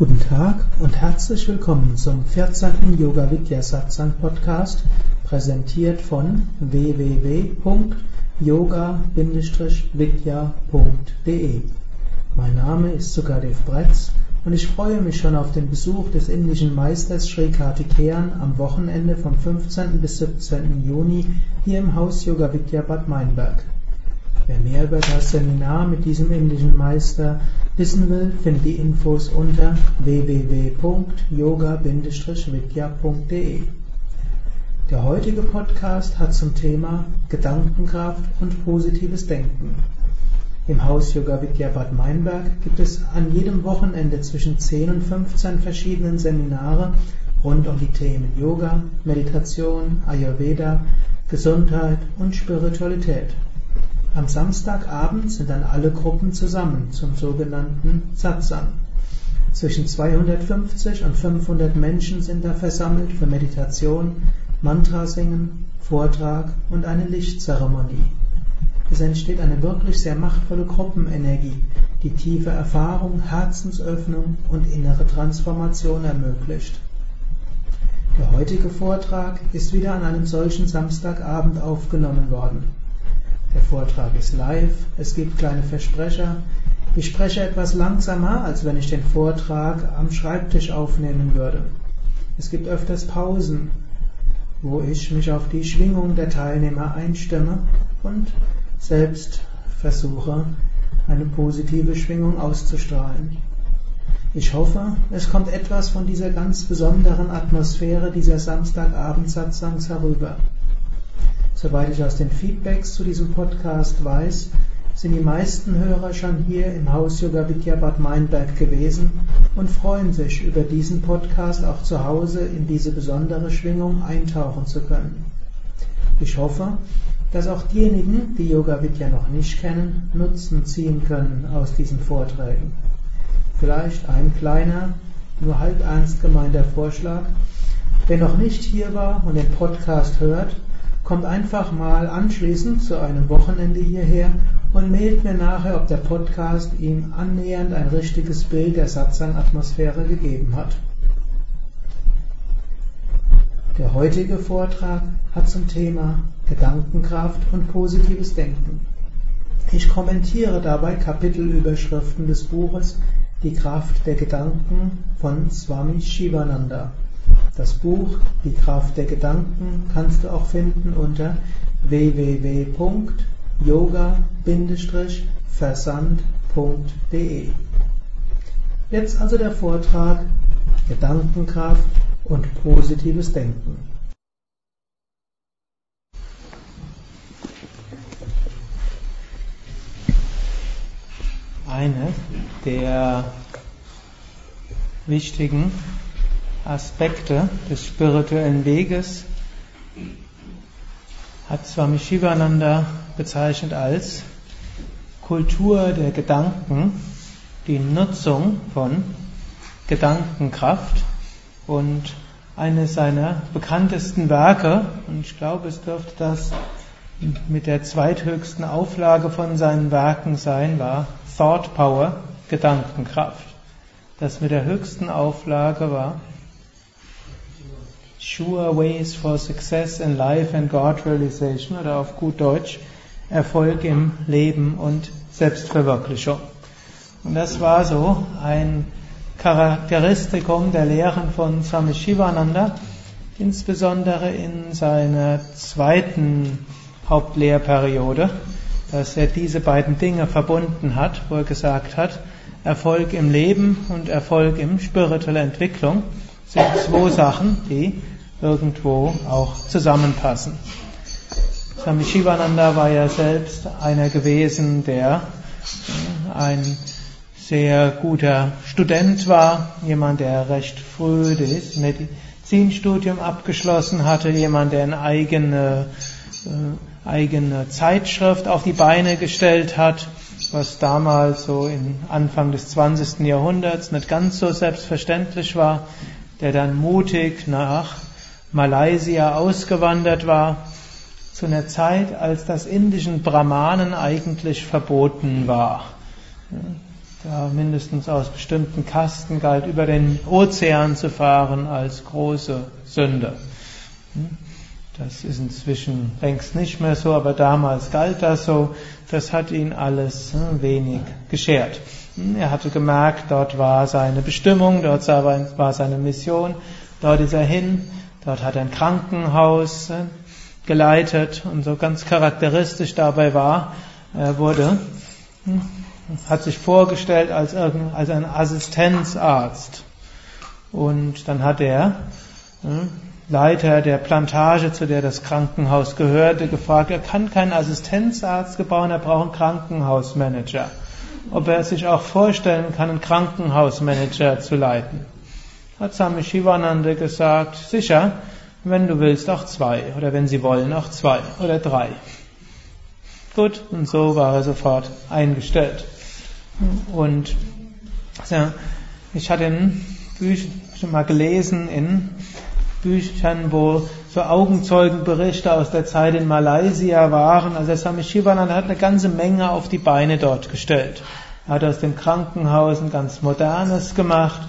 Guten Tag und herzlich willkommen zum 14. Yoga Vidya Satsang Podcast, präsentiert von www.yoga-vidya.de. Mein Name ist Sukadev Bretz und ich freue mich schon auf den Besuch des indischen Meisters Sri Kartikeyan am Wochenende vom 15. bis 17. Juni hier im Haus Yoga Vidya Bad Meinberg. Wer mehr über das Seminar mit diesem indischen Meister wissen will, findet die Infos unter www.yoga-vidya.de. Der heutige Podcast hat zum Thema Gedankenkraft und positives Denken. Im Haus Yoga Vidya Bad Meinberg gibt es an jedem Wochenende zwischen 10 und 15 verschiedenen Seminare rund um die Themen Yoga, Meditation, Ayurveda, Gesundheit und Spiritualität. Am Samstagabend sind dann alle Gruppen zusammen zum sogenannten Satsang. Zwischen 250 und 500 Menschen sind da versammelt für Meditation, Mantra singen, Vortrag und eine Lichtzeremonie. Es entsteht eine wirklich sehr machtvolle Gruppenenergie, die tiefe Erfahrung, Herzensöffnung und innere Transformation ermöglicht. Der heutige Vortrag ist wieder an einem solchen Samstagabend aufgenommen worden. Der Vortrag ist live, es gibt kleine Versprecher. Ich spreche etwas langsamer, als wenn ich den Vortrag am Schreibtisch aufnehmen würde. Es gibt öfters Pausen, wo ich mich auf die Schwingung der Teilnehmer einstimme und selbst versuche, eine positive Schwingung auszustrahlen. Ich hoffe, es kommt etwas von dieser ganz besonderen Atmosphäre dieser Samstagabend-Satsangs herüber. Soweit ich aus den Feedbacks zu diesem Podcast weiß, sind die meisten Hörer schon hier im Haus Yoga Vidya Bad Meinberg gewesen und freuen sich über diesen Podcast auch zu Hause in diese besondere Schwingung eintauchen zu können. Ich hoffe, dass auch diejenigen, die Yoga Vidya noch nicht kennen, Nutzen ziehen können aus diesen Vorträgen. Vielleicht ein kleiner, nur halb ernst gemeinter Vorschlag. Wer noch nicht hier war und den Podcast hört, kommt einfach mal anschließend zu einem Wochenende hierher und mailt mir nachher, ob der Podcast ihm annähernd ein richtiges Bild der Satsang-Atmosphäre gegeben hat. Der heutige Vortrag hat zum Thema Gedankenkraft und positives Denken. Ich kommentiere dabei Kapitelüberschriften des Buches Die Kraft der Gedanken von Swami Shivananda. Das Buch Die Kraft der Gedanken kannst du auch finden unter www.yoga-versand.de. Jetzt also der Vortrag Gedankenkraft und positives Denken. Eine der wichtigen Aspekte des spirituellen Weges hat Swami Shivananda bezeichnet als Kultur der Gedanken, die Nutzung von Gedankenkraft und eines seiner bekanntesten Werke, und ich glaube, es dürfte das mit der zweithöchsten Auflage von seinen Werken sein, war Thought Power, Gedankenkraft. Das mit der höchsten Auflage war Sure Ways for Success in Life and God Realization oder auf gut Deutsch Erfolg im Leben und Selbstverwirklichung. Und das war so ein Charakteristikum der Lehren von Swami Shivananda, insbesondere in seiner zweiten Hauptlehrperiode, dass er diese beiden Dinge verbunden hat, wo er gesagt hat, Erfolg im Leben und Erfolg in spiritueller Entwicklung sind zwei Sachen, die irgendwo auch zusammenpassen. Swami Shivananda war ja selbst einer gewesen, der äh, ein sehr guter Student war, jemand, der recht früh das Medizinstudium abgeschlossen hatte, jemand, der eine eigene, äh, eigene Zeitschrift auf die Beine gestellt hat, was damals so im Anfang des 20. Jahrhunderts nicht ganz so selbstverständlich war, der dann mutig nach Malaysia ausgewandert war, zu einer Zeit, als das indischen Brahmanen eigentlich verboten war. da mindestens aus bestimmten Kasten galt, über den Ozean zu fahren als große Sünde. Hm? Das ist inzwischen längst nicht mehr so, aber damals galt das so. Das hat ihn alles hm, wenig geschert. Hm? Er hatte gemerkt, dort war seine Bestimmung, dort war seine Mission, dort ist er hin, dort hat er ein Krankenhaus geleitet und so ganz charakteristisch dabei war, er wurde hat sich vorgestellt als, als ein Assistenzarzt. Und dann hat er hm, Leiter der Plantage, zu der das Krankenhaus gehörte, gefragt, er kann keinen Assistenzarzt gebauen, er braucht einen Krankenhausmanager. Ob er sich auch vorstellen kann, einen Krankenhausmanager zu leiten. Hat Swami Shivananda gesagt, sicher, wenn du willst, auch zwei. Oder wenn sie wollen, auch zwei oder drei. Gut, und so war er sofort eingestellt. Und ja, ich hatte Büchern schon mal gelesen, in Büchern, wo so Augenzeugenberichte aus der Zeit in Malaysia waren. Also Swami Shivananda hat eine ganze Menge auf die Beine dort gestellt. Er hat aus dem Krankenhaus ein ganz modernes gemacht.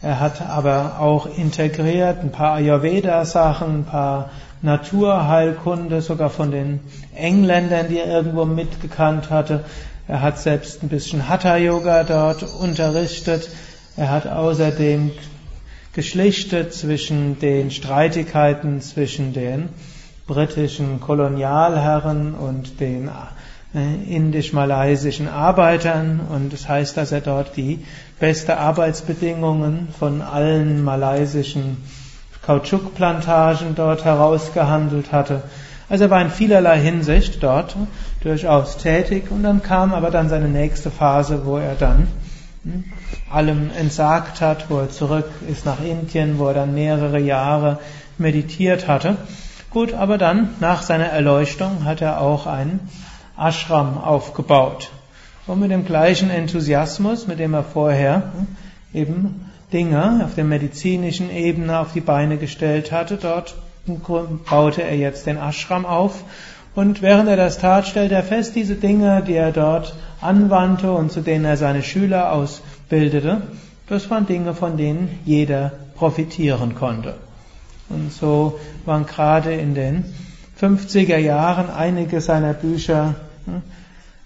Er hat aber auch integriert ein paar Ayurveda-Sachen, ein paar Naturheilkunde, sogar von den Engländern, die er irgendwo mitgekannt hatte. Er hat selbst ein bisschen Hatha-Yoga dort unterrichtet. Er hat außerdem geschlichtet zwischen den Streitigkeiten zwischen den britischen Kolonialherren und den äh, indisch-malaysischen Arbeitern und das heißt, dass er dort die beste Arbeitsbedingungen von allen malaysischen Kautschukplantagen dort herausgehandelt hatte. Also er war in vielerlei Hinsicht dort durchaus tätig und dann kam aber dann seine nächste Phase, wo er dann allem entsagt hat, wo er zurück ist nach Indien, wo er dann mehrere Jahre meditiert hatte. Gut, aber dann nach seiner Erleuchtung hat er auch einen Ashram aufgebaut. Und mit dem gleichen Enthusiasmus, mit dem er vorher hm, eben Dinge auf der medizinischen Ebene auf die Beine gestellt hatte, dort baute er jetzt den Ashram auf. Und während er das tat, stellte er fest, diese Dinge, die er dort anwandte und zu denen er seine Schüler ausbildete, das waren Dinge, von denen jeder profitieren konnte. Und so waren gerade in den 50er Jahren einige seiner Bücher hm,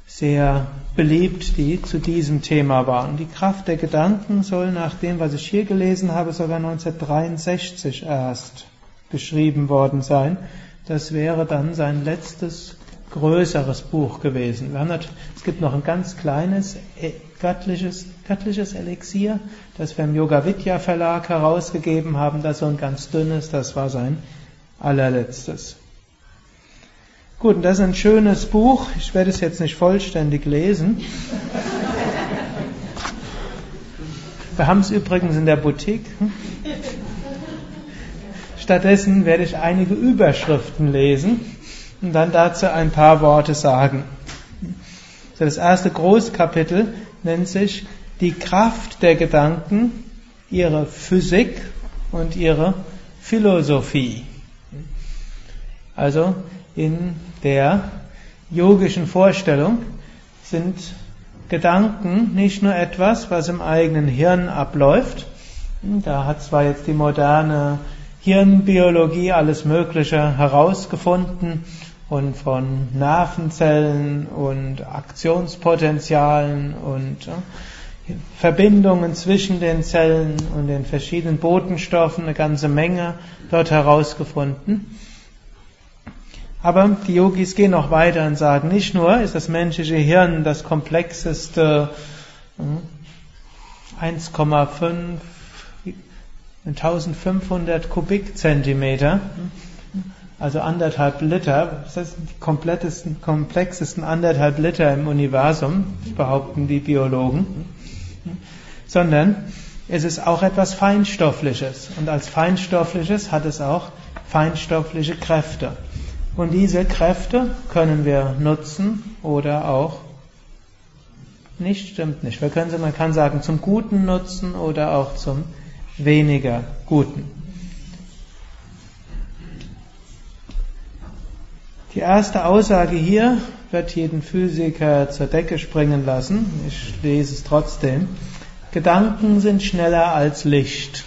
sehr beliebt, die zu diesem Thema waren. Die Kraft der Gedanken soll nach dem, was ich hier gelesen habe, sogar 1963 erst geschrieben worden sein. Das wäre dann sein letztes größeres Buch gewesen. Es gibt noch ein ganz kleines äh, göttliches, göttliches Elixier, das wir im Yoga Vidya Verlag herausgegeben haben. Das so ein ganz dünnes, das war sein allerletztes. Gut, und das ist ein schönes Buch. Ich werde es jetzt nicht vollständig lesen. Wir haben es übrigens in der Boutique. Stattdessen werde ich einige Überschriften lesen und dann dazu ein paar Worte sagen. das erste Großkapitel nennt sich Die Kraft der Gedanken, ihre Physik und ihre Philosophie. Also in der yogischen Vorstellung sind Gedanken nicht nur etwas, was im eigenen Hirn abläuft. Da hat zwar jetzt die moderne Hirnbiologie alles Mögliche herausgefunden und von Nervenzellen und Aktionspotenzialen und Verbindungen zwischen den Zellen und den verschiedenen Botenstoffen eine ganze Menge dort herausgefunden. Aber die Yogis gehen noch weiter und sagen, nicht nur ist das menschliche Hirn das komplexeste 1,5 hm, 1500 Kubikzentimeter, also anderthalb Liter, das heißt die komplettesten, komplexesten anderthalb Liter im Universum, behaupten die Biologen, sondern es ist auch etwas Feinstoffliches und als Feinstoffliches hat es auch feinstoffliche Kräfte. Und diese Kräfte können wir nutzen oder auch nicht, stimmt nicht. Wir können sie, man kann sagen, zum Guten nutzen oder auch zum weniger Guten. Die erste Aussage hier wird jeden Physiker zur Decke springen lassen. Ich lese es trotzdem. Gedanken sind schneller als Licht.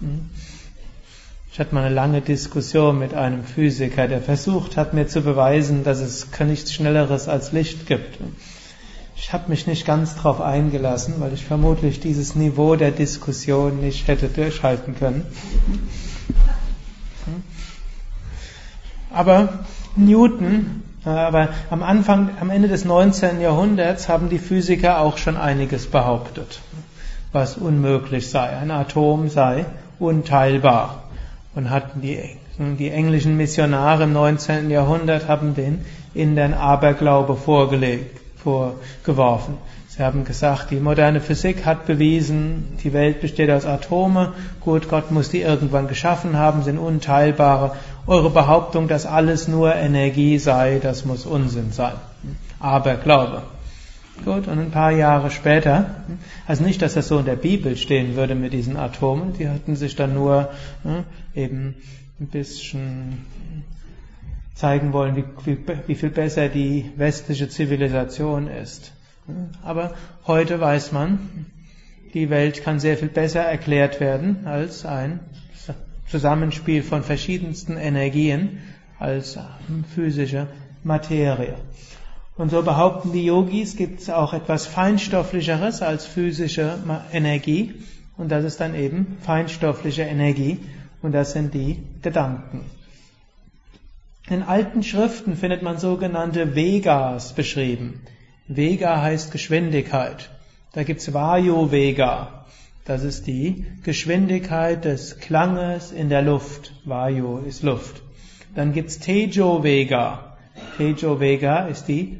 Hm? Ich hatte mal eine lange Diskussion mit einem Physiker, der versucht hat, mir zu beweisen, dass es nichts Schnelleres als Licht gibt. Ich habe mich nicht ganz darauf eingelassen, weil ich vermutlich dieses Niveau der Diskussion nicht hätte durchhalten können. Aber Newton, aber am Anfang, am Ende des 19. Jahrhunderts haben die Physiker auch schon einiges behauptet, was unmöglich sei. Ein Atom sei unteilbar und hatten die, die englischen Missionare im 19. Jahrhundert haben den Indern Aberglaube vorgelegt, vorgeworfen. Sie haben gesagt, die moderne Physik hat bewiesen, die Welt besteht aus Atome, gut, Gott muss die irgendwann geschaffen haben, sind unteilbare. Eure Behauptung, dass alles nur Energie sei, das muss Unsinn sein. Aberglaube. Gut, und ein paar Jahre später, also nicht, dass das so in der Bibel stehen würde mit diesen Atomen, die hatten sich dann nur ne, eben ein bisschen zeigen wollen, wie, wie, wie viel besser die westliche Zivilisation ist. Aber heute weiß man, die Welt kann sehr viel besser erklärt werden als ein Zusammenspiel von verschiedensten Energien als physische Materie. Und so behaupten die Yogis, gibt es auch etwas Feinstofflicheres als physische Energie. Und das ist dann eben feinstoffliche Energie. Und das sind die Gedanken. In alten Schriften findet man sogenannte Vegas beschrieben. Vega heißt Geschwindigkeit. Da gibt's Vayu Vega. Das ist die Geschwindigkeit des Klanges in der Luft. Vayu ist Luft. Dann gibt's Tejo Vega. Tejo Vega ist die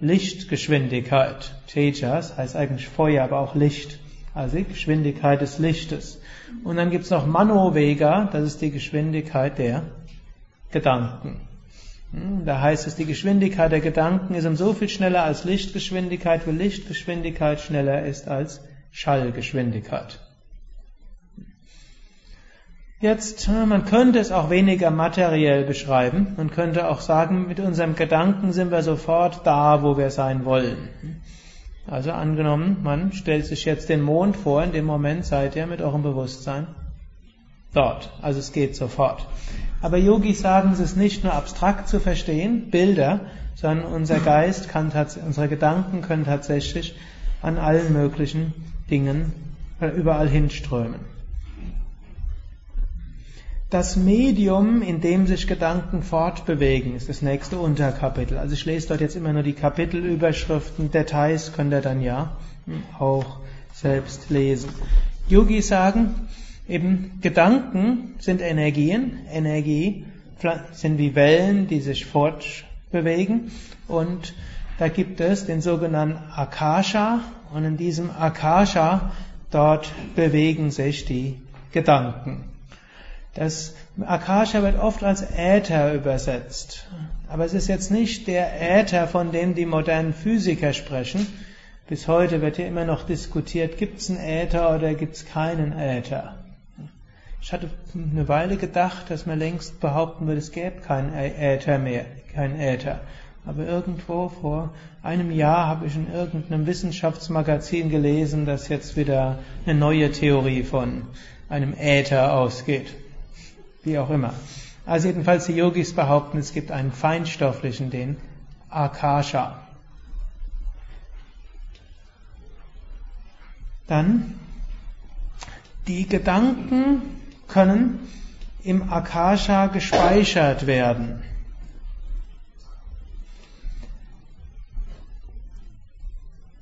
Lichtgeschwindigkeit. Tejas heißt eigentlich Feuer, aber auch Licht. Also die Geschwindigkeit des Lichtes. Und dann gibt's noch Manovega, das ist die Geschwindigkeit der Gedanken. Hm, da heißt es, die Geschwindigkeit der Gedanken ist um so viel schneller als Lichtgeschwindigkeit, weil Lichtgeschwindigkeit schneller ist als Schallgeschwindigkeit. Jetzt, äh, man könnte es auch weniger materiell beschreiben. Man könnte auch sagen, mit unserem Gedanken sind wir sofort da, wo wir sein wollen. Also angenommen, man stellt sich jetzt den Mond vor, in dem Moment seid ihr mit eurem Bewusstsein dort. Also es geht sofort. Aber Yogis sagen, es ist nicht nur abstrakt zu verstehen, Bilder, sondern unser Geist kann unsere Gedanken können tatsächlich an allen möglichen Dingen äh, überall hinströmen. Das Medium, in dem sich Gedanken fortbewegen, ist das nächste Unterkapitel. Also ich lese dort jetzt immer nur die Kapitelüberschriften, Details könnt ihr dann ja auch selbst lesen. Yogis sagen, eben Gedanken sind Energien, Energie sind wie Wellen, die sich fortbewegen und da gibt es den sogenannten Akasha und in diesem Akasha dort bewegen sich die Gedanken. Das Akasha wird oft als Äther übersetzt. Aber es ist jetzt nicht der Äther, von dem die modernen Physiker sprechen. Bis heute wird ja immer noch diskutiert, gibt es einen Äther oder gibt es keinen Äther. Ich hatte eine Weile gedacht, dass man längst behaupten würde, es gäbe keinen Äther mehr, keinen Äther. Aber irgendwo vor einem Jahr habe ich in irgendeinem Wissenschaftsmagazin gelesen, dass jetzt wieder eine neue Theorie von einem Äther ausgeht. Wie auch immer. Also jedenfalls die Yogis behaupten, es gibt einen feinstofflichen, den Akasha. Dann, die Gedanken können im Akasha gespeichert werden.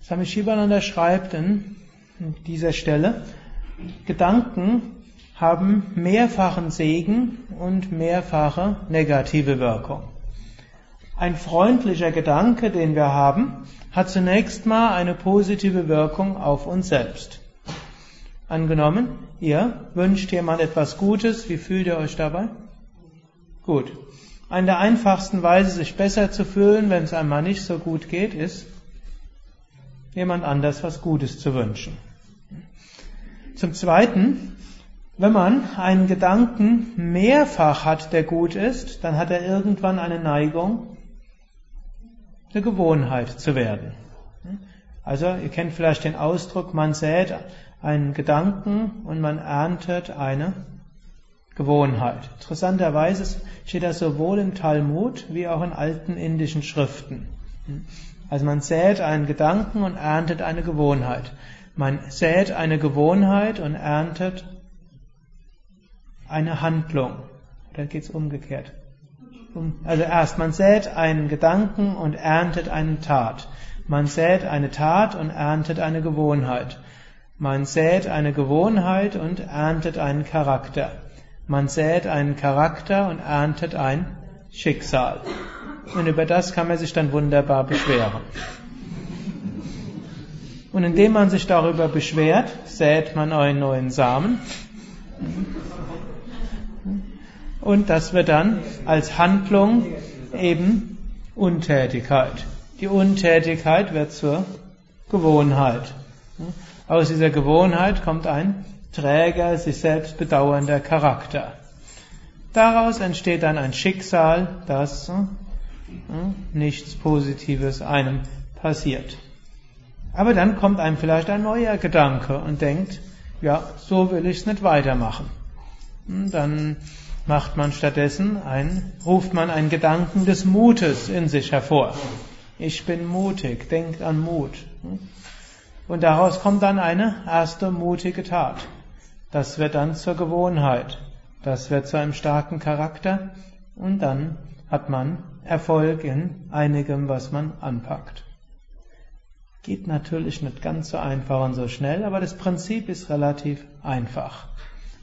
Swami Shivananda schreibt in dieser Stelle, Gedanken haben mehrfachen Segen und mehrfache negative Wirkung. Ein freundlicher Gedanke, den wir haben, hat zunächst mal eine positive Wirkung auf uns selbst. Angenommen, ihr wünscht jemand etwas Gutes, wie fühlt ihr euch dabei? Gut. Eine der einfachsten Weise, sich besser zu fühlen, wenn es einmal nicht so gut geht, ist, jemand anders was Gutes zu wünschen. Zum Zweiten wenn man einen Gedanken mehrfach hat, der gut ist, dann hat er irgendwann eine Neigung, eine Gewohnheit zu werden. Also ihr kennt vielleicht den Ausdruck, man sät einen Gedanken und man erntet eine Gewohnheit. Interessanterweise steht das sowohl im Talmud wie auch in alten indischen Schriften. Also man sät einen Gedanken und erntet eine Gewohnheit. Man sät eine Gewohnheit und erntet eine Handlung. Oder geht es umgekehrt? Also erst, man sät einen Gedanken und erntet eine Tat. Man sät eine Tat und erntet eine Gewohnheit. Man sät eine Gewohnheit und erntet einen Charakter. Man sät einen Charakter und erntet ein Schicksal. Und über das kann man sich dann wunderbar beschweren. Und indem man sich darüber beschwert, sät man einen neuen Samen. Und das wird dann als Handlung eben Untätigkeit. Die Untätigkeit wird zur Gewohnheit. Aus dieser Gewohnheit kommt ein träger, sich selbst bedauernder Charakter. Daraus entsteht dann ein Schicksal, das nichts Positives einem passiert. Aber dann kommt einem vielleicht ein neuer Gedanke und denkt, ja, so will ich es nicht weitermachen. Dann macht man stattdessen ein, ruft man einen Gedanken des Mutes in sich hervor. Ich bin mutig, denkt an Mut. Und daraus kommt dann eine erste mutige Tat. Das wird dann zur Gewohnheit. Das wird zu einem starken Charakter. Und dann hat man Erfolg in einigem, was man anpackt. Geht natürlich nicht ganz so einfach und so schnell, aber das Prinzip ist relativ einfach.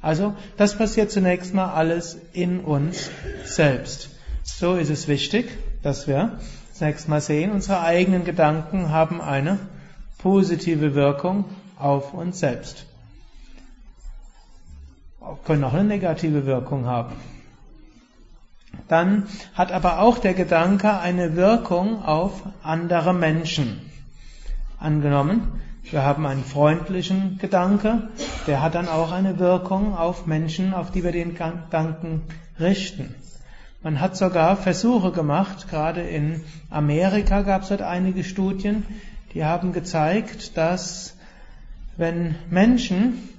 Also, das passiert zunächst mal alles in uns selbst. So ist es wichtig, dass wir zunächst mal sehen, unsere eigenen Gedanken haben eine positive Wirkung auf uns selbst. Können auch eine negative Wirkung haben. Dann hat aber auch der Gedanke eine Wirkung auf andere Menschen. Angenommen, wir haben einen freundlichen Gedanke, der hat dann auch eine Wirkung auf Menschen, auf die wir den Gedanken richten. Man hat sogar Versuche gemacht, gerade in Amerika gab es dort einige Studien, die haben gezeigt, dass wenn Menschen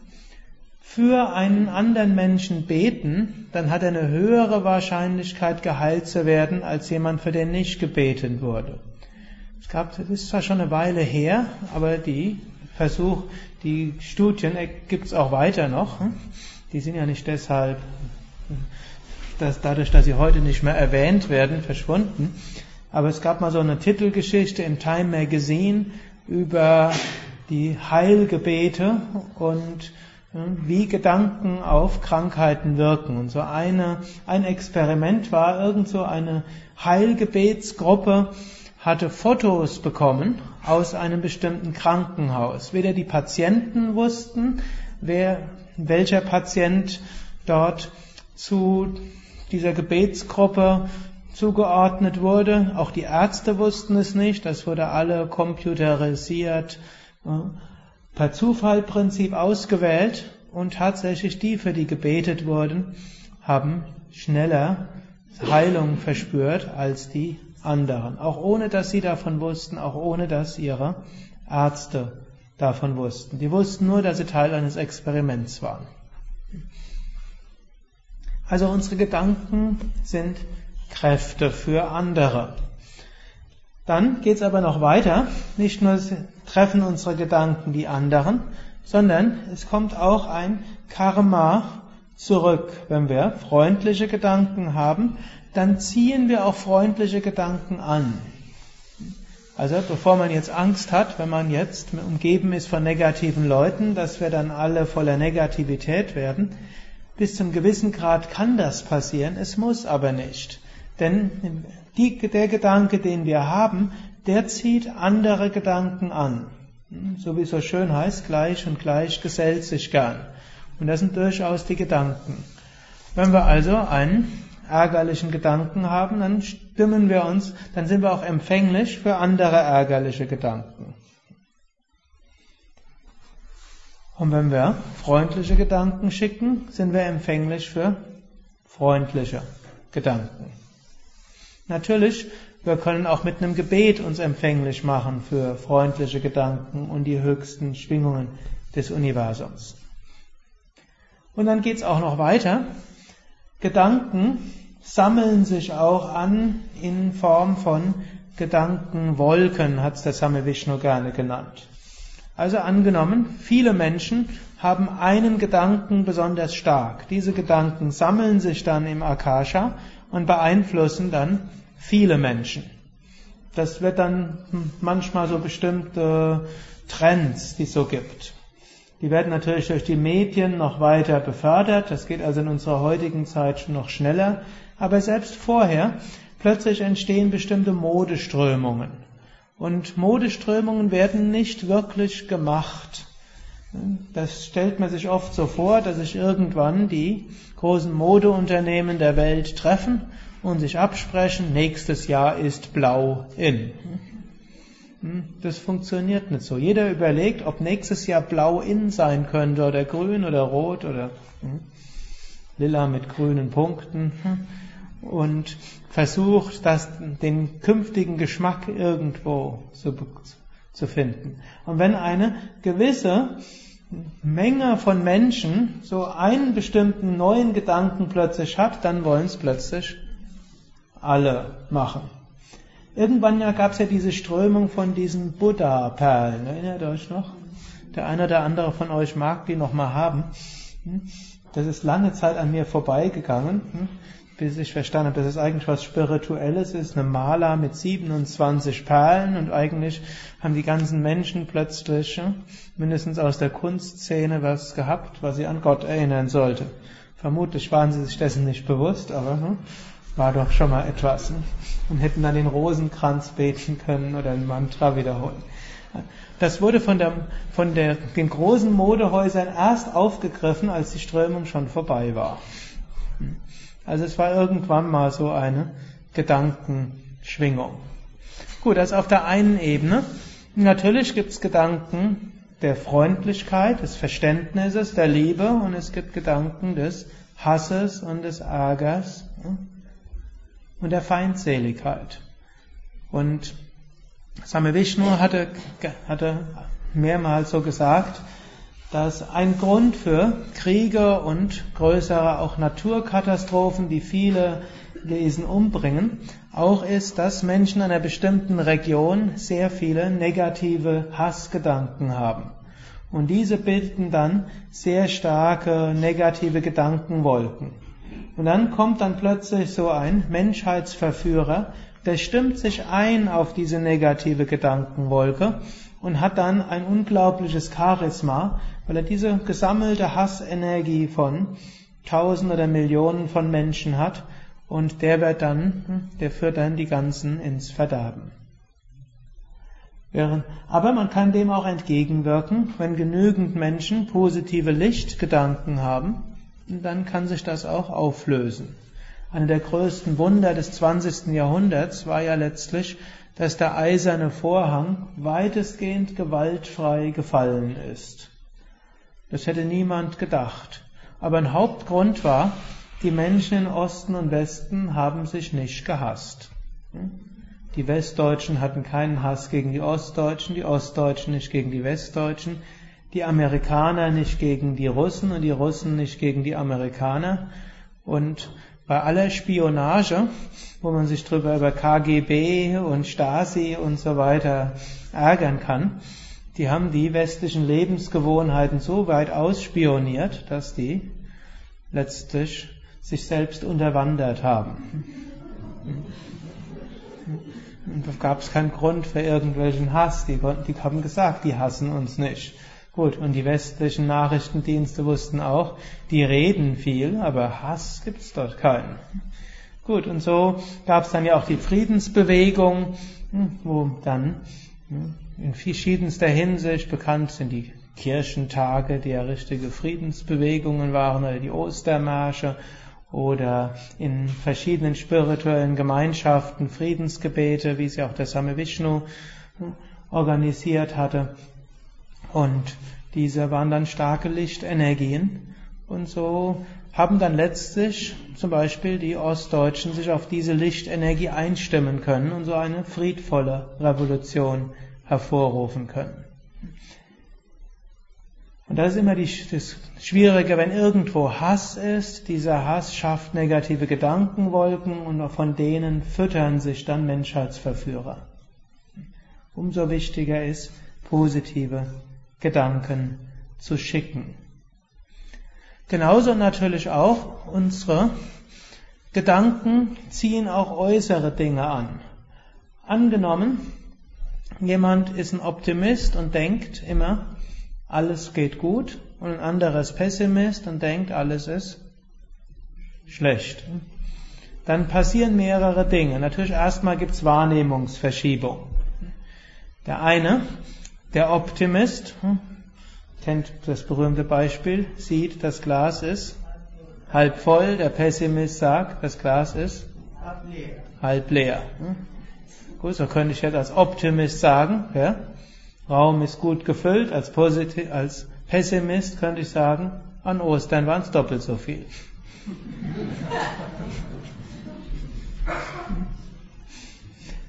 für einen anderen Menschen beten, dann hat er eine höhere Wahrscheinlichkeit geheilt zu werden, als jemand, für den nicht gebeten wurde. Es gab, das ist zwar schon eine Weile her, aber die Versuch, die Studien gibt es auch weiter noch. Die sind ja nicht deshalb, dass dadurch, dass sie heute nicht mehr erwähnt werden, verschwunden. Aber es gab mal so eine Titelgeschichte im Time Magazine über die Heilgebete und hm, wie Gedanken auf Krankheiten wirken. Und so eine, ein Experiment war irgend so eine Heilgebetsgruppe, hatte Fotos bekommen aus einem bestimmten Krankenhaus. Weder die Patienten wussten, wer, welcher Patient dort zu dieser Gebetsgruppe zugeordnet wurde. Auch die Ärzte wussten es nicht. Das wurde alle computerisiert, äh, per Zufallprinzip ausgewählt. Und tatsächlich die, für die gebetet wurden, haben schneller Heilung verspürt als die anderen, auch ohne dass sie davon wussten, auch ohne dass ihre Ärzte davon wussten. Die wussten nur, dass sie Teil eines Experiments waren. Also unsere Gedanken sind Kräfte für andere. Dann geht es aber noch weiter. Nicht nur treffen unsere Gedanken die anderen, sondern es kommt auch ein Karma zurück. Wenn wir freundliche Gedanken haben, dann ziehen wir auch freundliche Gedanken an. Also bevor man jetzt Angst hat, wenn man jetzt umgeben ist von negativen Leuten, dass wir dann alle voller Negativität werden, bis zum gewissen Grad kann das passieren, es muss aber nicht. Denn die, der Gedanke, den wir haben, der zieht andere Gedanken an. So wie es so schön heißt, gleich und gleich gesellt sich gern. Und das sind durchaus die Gedanken. Wenn wir also einen ärgerlichen Gedanken haben, dann stimmen wir uns, dann sind wir auch empfänglich für andere ärgerliche Gedanken. Und wenn wir freundliche Gedanken schicken, sind wir empfänglich für freundliche Gedanken. Natürlich Wir können auch mit einem Gebet uns empfänglich machen für freundliche Gedanken und die höchsten Schwingungen des Universums. Und dann geht's auch noch weiter. Gedanken sammeln sich auch an in Form von Gedankenwolken, hat's der Same Vishnu gerne genannt. Also angenommen, viele Menschen haben einen Gedanken besonders stark. Diese Gedanken sammeln sich dann im Akasha und beeinflussen dann viele Menschen. Das wird dann manchmal so bestimmte Trends, die es so gibt. Die werden natürlich durch die Medien noch weiter befördert. Das geht also in unserer heutigen Zeit noch schneller. Aber selbst vorher, plötzlich entstehen bestimmte Modeströmungen. Und Modeströmungen werden nicht wirklich gemacht. Das stellt man sich oft so vor, dass sich irgendwann die großen Modeunternehmen der Welt treffen und sich absprechen, nächstes Jahr ist blau in. Hm, das funktioniert nicht so. Jeder überlegt, ob nächstes Jahr blau in sein könnte oder grün oder rot oder hm, lila mit grünen Punkten hm, und versucht, das, den künftigen Geschmack irgendwo zu, zu finden. Und wenn eine gewisse Menge von Menschen so einen bestimmten neuen Gedanken plötzlich hat, dann wollen es plötzlich alle machen. Irgendwann ja gab es ja diese Strömung von diesen Buddha-Perlen. Erinnert euch noch? Der eine oder andere von euch mag die noch mal haben. Hm? Das ist lange Zeit an mir vorbeigegangen, hm? Bis ich verstanden habe, dass es eigentlich was Spirituelles ist. Eine Mala mit 27 Perlen und eigentlich haben die ganzen Menschen plötzlich, hm, mindestens aus der Kunstszene, was gehabt, was sie an Gott erinnern sollte. Vermutlich waren sie sich dessen nicht bewusst, aber war doch schon mal etwas. Ne? Und hätten dann den Rosenkranz beten können oder ein Mantra wiederholen. Das wurde von, der, von der, den großen Modehäusern erst aufgegriffen, als die Strömung schon vorbei war. Also es war irgendwann mal so eine Gedankenschwingung. Gut, also auf der einen Ebene. Natürlich gibt es Gedanken der Freundlichkeit, des Verständnisses, der Liebe und es gibt Gedanken des Hasses und des Ärgers und der Feindseligkeit. Und Same Vishnu hatte, hatte mehrmals so gesagt, dass ein Grund für Kriege und größere auch Naturkatastrophen, die viele Wesen umbringen, auch ist, dass Menschen in einer bestimmten Region sehr viele negative Hassgedanken haben. Und diese bilden dann sehr starke negative Gedankenwolken. Und dann kommt dann plötzlich so ein Menschheitsverführer, der stimmt sich ein auf diese negative Gedankenwolke und hat dann ein unglaubliches Charisma, weil er diese gesammelte Hassenergie von Tausenden oder Millionen von Menschen hat und der wird dann, der führt dann die ganzen ins Verderben. Aber man kann dem auch entgegenwirken, wenn genügend Menschen positive Lichtgedanken haben, dann kann sich das auch auflösen. Eine der größten Wunder des 20. Jahrhunderts war ja letztlich, dass der eiserne Vorhang weitestgehend gewaltfrei gefallen ist. Das hätte niemand gedacht. Aber ein Hauptgrund war, die Menschen in Osten und Westen haben sich nicht gehasst. Die Westdeutschen hatten keinen Hass gegen die Ostdeutschen, die Ostdeutschen nicht gegen die Westdeutschen, die Amerikaner nicht gegen die Russen und die Russen nicht gegen die Amerikaner. Und bei aller Spionage, wo man sich drüber über KGB und Stasi und so weiter ärgern kann, die haben die westlichen Lebensgewohnheiten so weit ausspioniert, dass die letztlich sich selbst unterwandert haben. Und da gab es keinen Grund für irgendwelchen Hass. Die, die haben gesagt, die hassen uns nicht. Gut, und die westlichen Nachrichtendienste wussten auch, die reden viel, aber Hass gibt's dort keinen. Gut, und so gab es dann ja auch die Friedensbewegung, hm, wo dann in verschiedenster Hinsicht bekannt sind die Kirchentage, die ja richtige Friedensbewegungen waren, oder die Ostermärsche, oder in verschiedenen spirituellen Gemeinschaften Friedensgebete, wie sie auch der Same Vishnu organisiert hatte. Und diese waren dann starke Lichtenergien. Und so haben dann letztlich zum Beispiel die Ostdeutschen sich auf diese Lichtenergie einstimmen können und so eine friedvolle Revolution hervorrufen können. Und das ist immer die, das Schwierige, wenn irgendwo Hass ist. Dieser Hass schafft negative Gedankenwolken und von denen füttern sich dann Menschheitsverführer. Umso wichtiger ist, positive Gedanken zu schicken. Genauso natürlich auch unsere Gedanken ziehen auch äußere Dinge an. Angenommen, jemand ist ein Optimist und denkt immer, alles geht gut und ein anderer ist Pessimist und denkt, alles ist schlecht. Dann passieren mehrere Dinge. Natürlich erstmal gibt es Wahrnehmungsverschiebung. Der eine, der Optimist, hm, kennt das berühmte Beispiel, sieht, das Glas ist halb voll, der Pessimist sagt, das Glas ist halb leer. Hm. Gut, so könnte ich jetzt als Optimist sagen, ja, Raum ist gut gefüllt, als, Positiv, als Pessimist könnte ich sagen, an Ostern waren es doppelt so viel.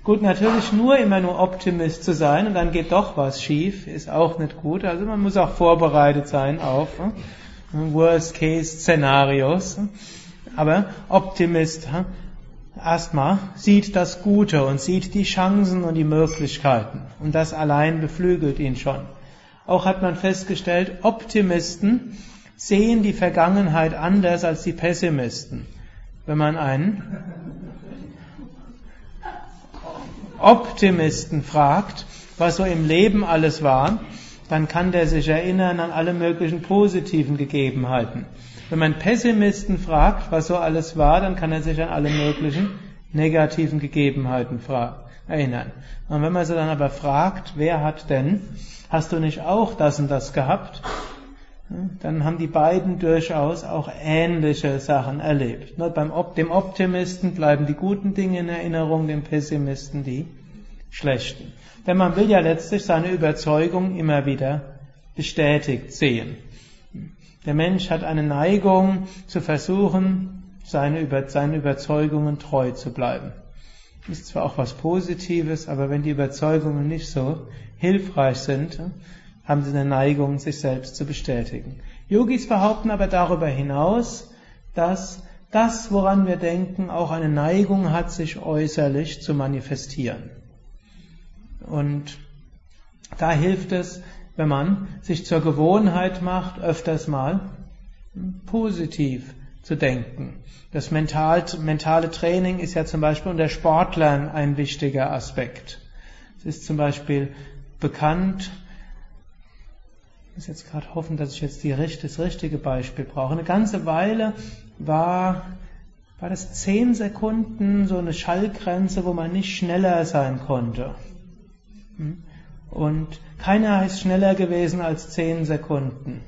Gut, natürlich nur immer nur Optimist zu sein und dann geht doch was schief, ist auch nicht gut. Also man muss auch vorbereitet sein auf hm, Worst-Case-Szenarios. Aber Optimist erstmal sieht das Gute und sieht die Chancen und die Möglichkeiten. Und das allein beflügelt ihn schon. Auch hat man festgestellt, Optimisten sehen die Vergangenheit anders als die Pessimisten. Wenn man einen Optimisten fragt, was so im Leben alles war, dann kann der sich erinnern an alle möglichen positiven Gegebenheiten. Wenn man Pessimisten fragt, was so alles war, dann kann er sich an alle möglichen negativen Gegebenheiten erinnern. Und wenn man sie dann aber fragt, wer hat denn, hast du nicht auch das und das gehabt? Dann haben die beiden durchaus auch ähnliche Sachen erlebt. Nur beim dem Optimisten bleiben die guten Dinge in Erinnerung, dem Pessimisten die schlechten. Denn man will ja letztlich seine Überzeugung immer wieder bestätigt sehen. Der Mensch hat eine Neigung zu versuchen, seine, Über seinen Überzeugungen treu zu bleiben. Ist zwar auch was Positives, aber wenn die Überzeugungen nicht so hilfreich sind, haben sie eine Neigung, sich selbst zu bestätigen. Yogis behaupten aber darüber hinaus, dass das, woran wir denken, auch eine Neigung hat, sich äußerlich zu manifestieren. Und da hilft es, wenn man sich zur Gewohnheit macht, öfters mal positiv zu denken. Das mental, mentale Training ist ja zum Beispiel unter Sportlern ein wichtiger Aspekt. Es ist zum Beispiel bekannt, muss jetzt gerade hoffen, dass ich jetzt die, das richtige Beispiel brauche. Eine ganze Weile war, war das zehn Sekunden so eine Schallgrenze, wo man nicht schneller sein konnte. Hm? Und keiner ist schneller gewesen als zehn Sekunden.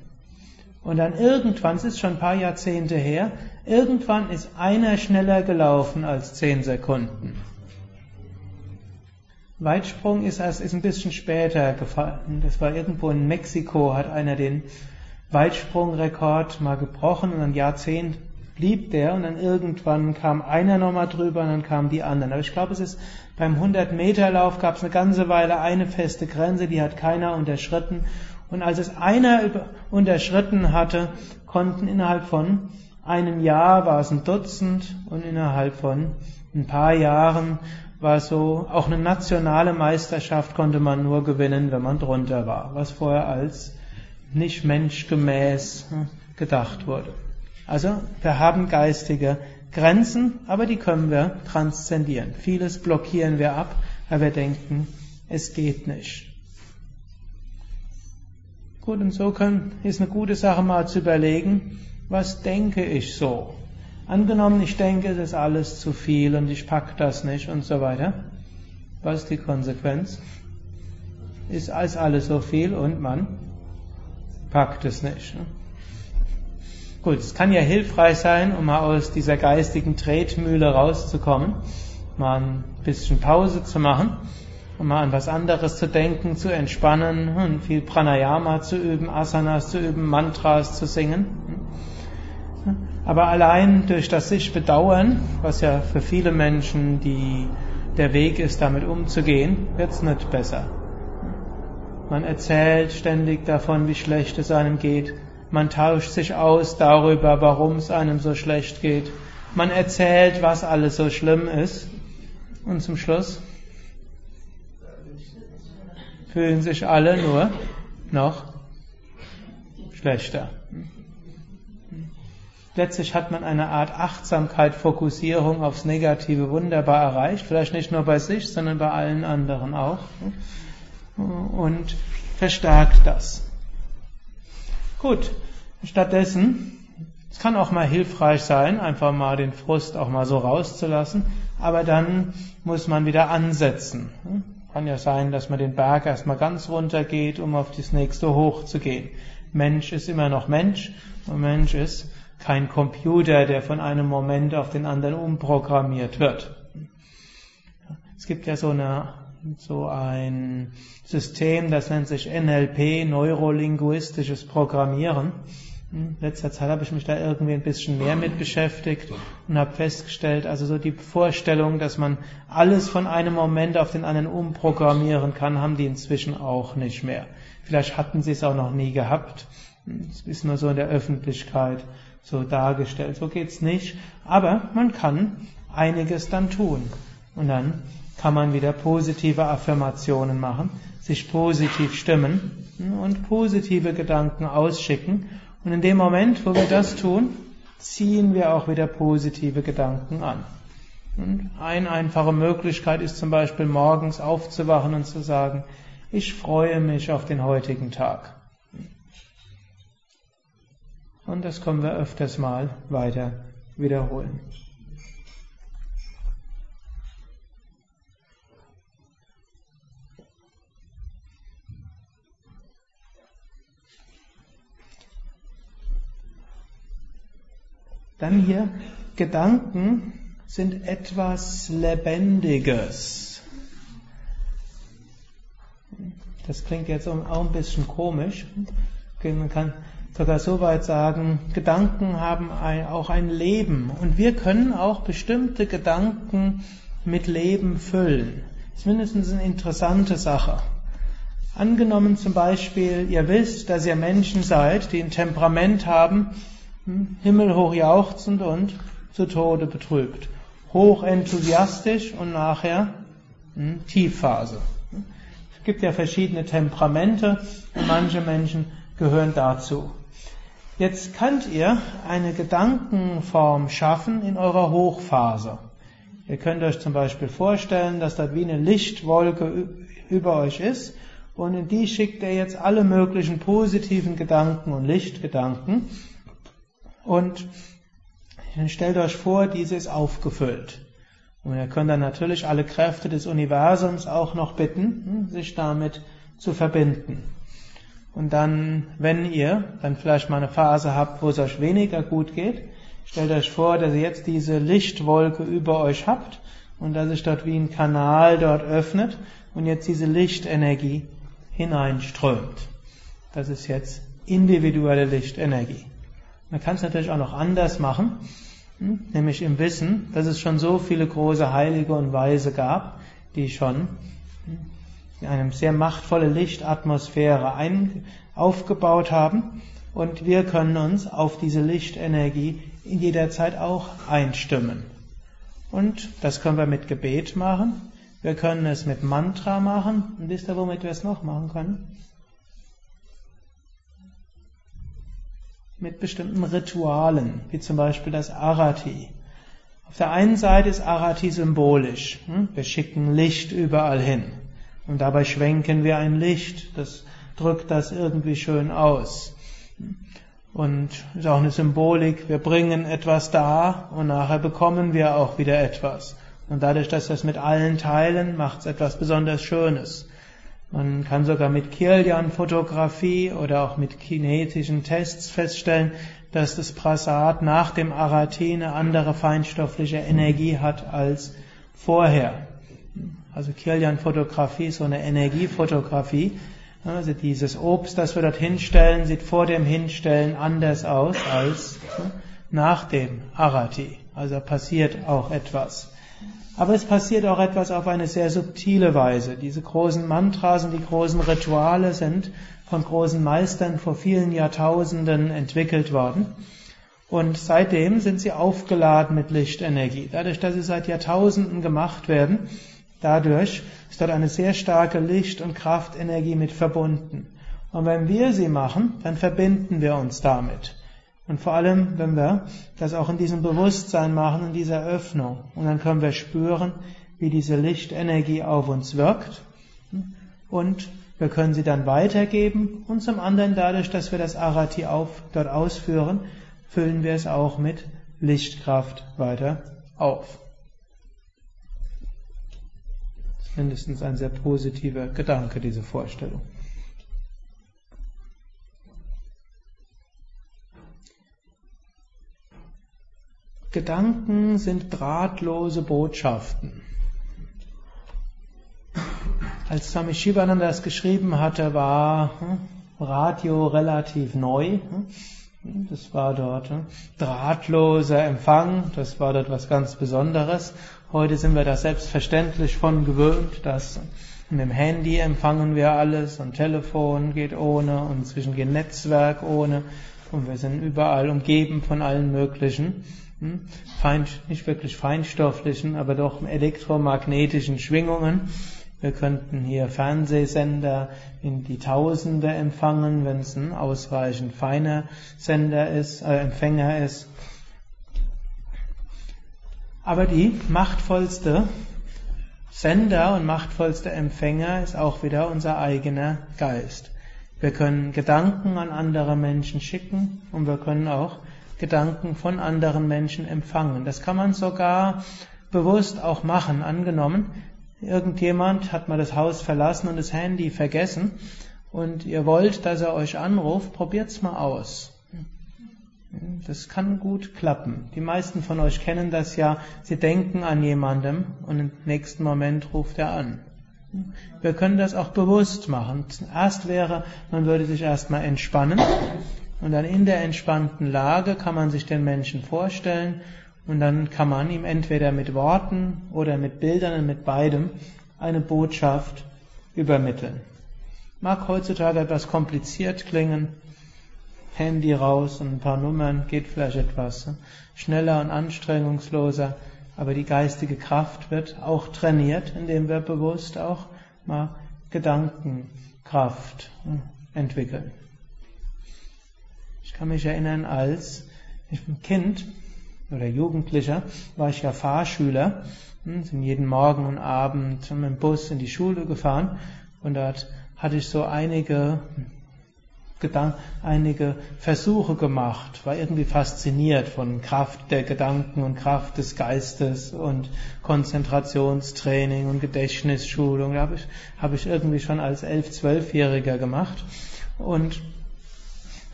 Und dann irgendwann, es ist schon ein paar Jahrzehnte her, irgendwann ist einer schneller gelaufen als zehn Sekunden. Weitsprung ist erst ist ein bisschen später gefallen. Das war irgendwo in Mexiko, hat einer den Weitsprungrekord mal gebrochen und ein Jahrzehnt blieb der und dann irgendwann kam einer nochmal drüber und dann kamen die anderen. Aber ich glaube, es ist beim 100-Meter-Lauf gab es eine ganze Weile eine feste Grenze, die hat keiner unterschritten. Und als es einer unterschritten hatte, konnten innerhalb von einem Jahr war es ein Dutzend und innerhalb von ein paar Jahren war so, auch eine nationale Meisterschaft konnte man nur gewinnen, wenn man drunter war, was vorher als nicht menschgemäß hm, gedacht wurde. Also wir haben geistige Grenzen, aber die können wir transzendieren. Vieles blockieren wir ab, weil wir denken, es geht nicht. Gut, und so können, ist eine gute Sache mal zu überlegen, was denke ich so? Angenommen, ich denke, es ist alles zu viel und ich pack das nicht und so weiter. Was ist die Konsequenz? Ist alles so viel und man packt es nicht. Ne? Gut, es kann ja hilfreich sein, um mal aus dieser geistigen Tretmühle rauszukommen, mal ein bisschen Pause zu machen, um mal an was anderes zu denken, zu entspannen und viel Pranayama zu üben, Asanas zu üben, Mantras zu singen. Aber allein durch das sich bedauern, was ja für viele Menschen die, der Weg ist, damit umzugehen, wird es nicht besser. Man erzählt ständig davon, wie schlecht es einem geht. Man tauscht sich aus darüber, warum es einem so schlecht geht. Man erzählt, was alles so schlimm ist. Und zum Schluss fühlen sich alle nur noch schlechter. Letztlich hat man eine Art Achtsamkeit, Fokussierung aufs Negative wunderbar erreicht, vielleicht nicht nur bei sich, sondern bei allen anderen auch. Und verstärkt das. Gut, stattdessen, es kann auch mal hilfreich sein, einfach mal den Frust auch mal so rauszulassen, aber dann muss man wieder ansetzen. Kann ja sein, dass man den Berg erstmal ganz runter geht, um auf das nächste hoch zu gehen. Mensch ist immer noch Mensch und Mensch ist kein Computer, der von einem Moment auf den anderen umprogrammiert wird. Es gibt ja so eine so ein System, das nennt sich NLP, neurolinguistisches Programmieren. In letzter Zeit habe ich mich da irgendwie ein bisschen mehr mit beschäftigt und habe festgestellt, also so die Vorstellung, dass man alles von einem Moment auf den anderen umprogrammieren kann, haben die inzwischen auch nicht mehr. Vielleicht hatten sie es auch noch nie gehabt. Es ist nur so in der Öffentlichkeit so dargestellt. So geht's nicht. Aber man kann einiges dann tun. Und dann kann man wieder positive Affirmationen machen, sich positiv stimmen und positive Gedanken ausschicken. Und in dem Moment, wo wir das tun, ziehen wir auch wieder positive Gedanken an. Und eine einfache Möglichkeit ist zum Beispiel morgens aufzuwachen und zu sagen, ich freue mich auf den heutigen Tag. Und das können wir öfters mal weiter wiederholen. Dann hier, Gedanken sind etwas Lebendiges. Das klingt jetzt auch ein bisschen komisch. Man kann sogar so weit sagen, Gedanken haben ein, auch ein Leben und wir können auch bestimmte Gedanken mit Leben füllen. Das ist mindestens eine interessante Sache. Angenommen zum Beispiel, ihr wisst, dass ihr Menschen seid, die ein Temperament haben, hm, himmelhoch jauchzend und zu Tode betrübt. Hoch enthusiastisch und nachher hm, Tiefphase. Es gibt ja verschiedene Temperamente und manche Menschen gehören dazu. Jetzt könnt ihr eine Gedankenform schaffen in eurer Hochphase. Ihr könnt euch zum Beispiel vorstellen, dass dort wie eine Lichtwolke über euch ist und in die schickt ihr jetzt alle möglichen positiven Gedanken und Lichtgedanken und stellt euch vor, diese ist aufgefüllt. Und ihr könnt dann natürlich alle Kräfte des Universums auch noch bitten, hm, sich damit zu verbinden. Und dann, wenn ihr dann vielleicht mal eine Phase habt, wo es euch weniger gut geht, stellt euch vor, dass ihr jetzt diese Lichtwolke über euch habt und dass sich dort wie ein Kanal dort öffnet und jetzt diese Lichtenergie hineinströmt. Das ist jetzt individuelle Lichtenergie. Man kann es natürlich auch noch anders machen, hm, nämlich im Wissen, dass es schon so viele große Heilige und Weise gab, die schon hm, eine sehr machtvolle Lichtatmosphäre ein, aufgebaut haben und wir können uns auf diese Lichtenergie in jeder Zeit auch einstimmen. Und das können wir mit Gebet machen. Wir können es mit Mantra machen. Und wisst ihr, womit wir es noch machen können? Mit bestimmten Ritualen, wie zum Beispiel das Arati. Auf der einen Seite ist Arati symbolisch. Hm? Wir schicken Licht überall hin. Und dabei schwenken wir ein Licht, das drückt das irgendwie schön aus. Und ist auch eine Symbolik, wir bringen etwas da und nachher bekommen wir auch wieder etwas. Und dadurch, dass wir es mit allen teilen, macht es etwas besonders Schönes. Man kann sogar mit Kirlian-Fotografie oder auch mit kinetischen Tests feststellen, dass das Prasad nach dem Arati eine andere feinstoffliche Energie hat als vorher. Also Kirlian-Fotografie ist so eine Energiefotografie. Also dieses Obst, das wir dort hinstellen, sieht vor dem Hinstellen anders aus als nach dem Arati. Also passiert auch etwas. Aber es passiert auch etwas auf eine sehr subtile Weise. Diese großen Mantras und die großen Rituale sind von großen Meistern vor vielen Jahrtausenden entwickelt worden. Und seitdem sind sie aufgeladen mit Lichtenergie. Dadurch, dass sie seit Jahrtausenden gemacht werden, dadurch ist dort eine sehr starke Licht- und Kraftenergie mit verbunden. Und wenn wir sie machen, dann verbinden wir uns damit. Und vor allem, wenn wir das auch in diesem Bewusstsein machen, in dieser Öffnung. Und dann können wir spüren, wie diese Lichtenergie auf uns wirkt. Und wir können sie dann weitergeben. Und zum anderen, dadurch, dass wir das Arati auf, dort ausführen, füllen wir es auch mit Lichtkraft weiter auf. Mindestens ein sehr positiver Gedanke, diese Vorstellung. Gedanken sind drahtlose Botschaften. Als Swami Shivananda das geschrieben hatte, war hm, Radio relativ neu. Hm. Das war dort hm, drahtloser Empfang, das war dort was ganz Besonderes. Heute sind wir da selbstverständlich von gewöhnt, dass mit dem Handy empfangen wir alles und Telefon geht ohne und inzwischen geht Netzwerk ohne und wir sind überall umgeben von allen möglichen hm? fein, nicht wirklich feinstofflichen, aber doch elektromagnetischen Schwingungen. Wir könnten hier Fernsehsender in die Tausende empfangen, wenn es ein ausreichend feiner Sender ist, äh, Empfänger ist. Aber die machtvollste Sender und machtvollste Empfänger ist auch wieder unser eigener Geist. Wir können Gedanken an andere Menschen schicken und wir können auch Gedanken von anderen Menschen empfangen. Das kann man sogar bewusst auch machen. Angenommen, irgendjemand hat mal das Haus verlassen und das Handy vergessen und ihr wollt, dass er euch anruft, probiert's mal aus. Das kann gut klappen. Die meisten von euch kennen das ja. Sie denken an jemandem und im nächsten Moment ruft er an. Wir können das auch bewusst machen. Erst wäre, man würde sich erstmal entspannen und dann in der entspannten Lage kann man sich den Menschen vorstellen und dann kann man ihm entweder mit Worten oder mit Bildern und mit beidem eine Botschaft übermitteln. Mag heutzutage etwas kompliziert klingen, Handy raus und ein paar Nummern geht vielleicht etwas schneller und anstrengungsloser, aber die geistige Kraft wird auch trainiert, indem wir bewusst auch mal Gedankenkraft entwickeln. Ich kann mich erinnern, als ich ein Kind oder Jugendlicher war ich ja Fahrschüler, hm, sind jeden Morgen und Abend mit dem Bus in die Schule gefahren und dort hatte ich so einige Gedanken, einige Versuche gemacht, war irgendwie fasziniert von Kraft der Gedanken und Kraft des Geistes und Konzentrationstraining und Gedächtnisschulung. Da habe ich, habe ich irgendwie schon als elf, zwölfjähriger gemacht und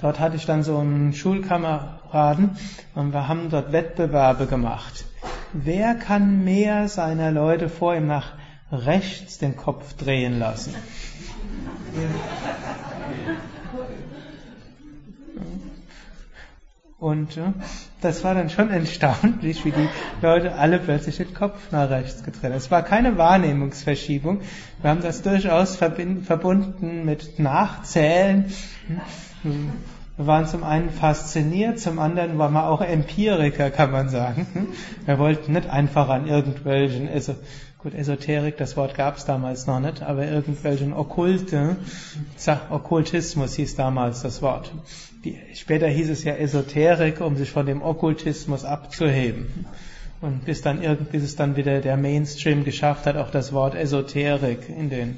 Dort hatte ich dann so einen Schulkameraden und wir haben dort Wettbewerbe gemacht. Wer kann mehr seiner Leute vor ihm nach rechts den Kopf drehen lassen? Und äh, das war dann schon erstaunlich, wie die Leute alle plötzlich den Kopf nach rechts gedreht haben. Es war keine Wahrnehmungsverschiebung. Wir haben das durchaus verbunden mit Nachzählen. Wir waren zum einen fasziniert, zum anderen waren wir auch Empiriker, kann man sagen. Wir wollten nicht einfach an irgendwelchen, also gut, Esoterik, das Wort gab es damals noch nicht, aber irgendwelchen Okkulte, Okkultismus hieß damals das Wort. Die, später hieß es ja Esoterik, um sich von dem Okkultismus abzuheben. Und bis dann bis es dann wieder der Mainstream geschafft hat, auch das Wort Esoterik in den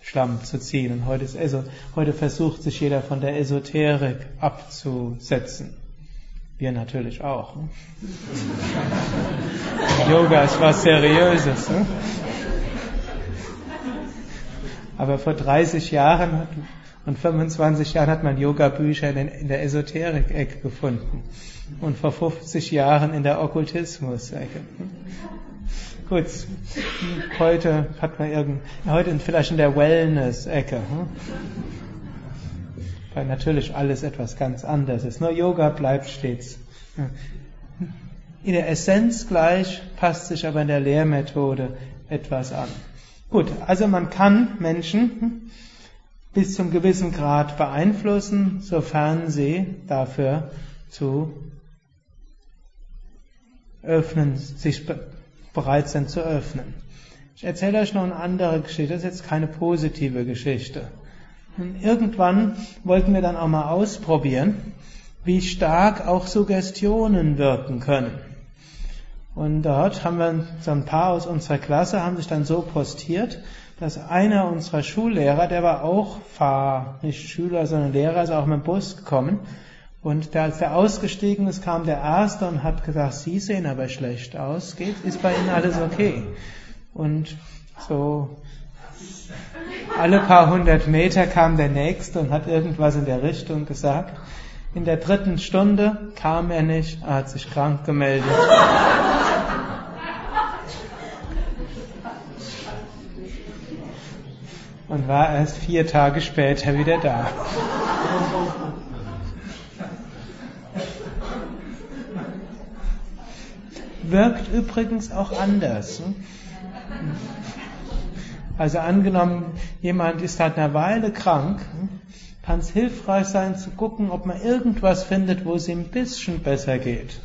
Schlamm zu ziehen. Und heute, ist Eso, heute versucht sich jeder von der Esoterik abzusetzen. Wir natürlich auch. Ne? Yoga ist was Seriöses. Ne? Aber vor 30 Jahren hat, und 25 Jahren hat man Yoga-Bücher in, in der Esoterik-Ecke gefunden. Und vor 50 Jahren in der Okkultismus-Ecke. Gut, heute hat man irgend, heute vielleicht in der Wellness-Ecke. Weil natürlich alles etwas ganz anderes ist. Nur Yoga bleibt stets in der Essenz gleich, passt sich aber in der Lehrmethode etwas an. Gut, also man kann Menschen bis zum gewissen Grad beeinflussen, sofern sie dafür zu öffnen, sich bereit sind zu öffnen. Ich erzähle euch noch eine andere Geschichte, das ist jetzt keine positive Geschichte. Und irgendwann wollten wir dann auch mal ausprobieren, wie stark auch Suggestionen wirken können. Und dort haben wir so ein paar aus unserer Klasse haben sich dann so postiert, dass einer unserer Schullehrer, der war auch Fahr, nicht Schüler, sondern Lehrer, ist auch mit dem Bus gekommen. Und der, als der ausgestiegen ist, kam der Erste und hat gesagt, Sie sehen aber schlecht aus. Geht, ist bei Ihnen alles okay? Und so alle paar hundert Meter kam der Nächste und hat irgendwas in der Richtung gesagt. In der dritten Stunde kam er nicht, er hat sich krank gemeldet. Und war erst vier Tage später wieder da. Wirkt übrigens auch anders. Also angenommen, jemand ist seit einer Weile krank, kann es hilfreich sein zu gucken, ob man irgendwas findet, wo es ihm ein bisschen besser geht.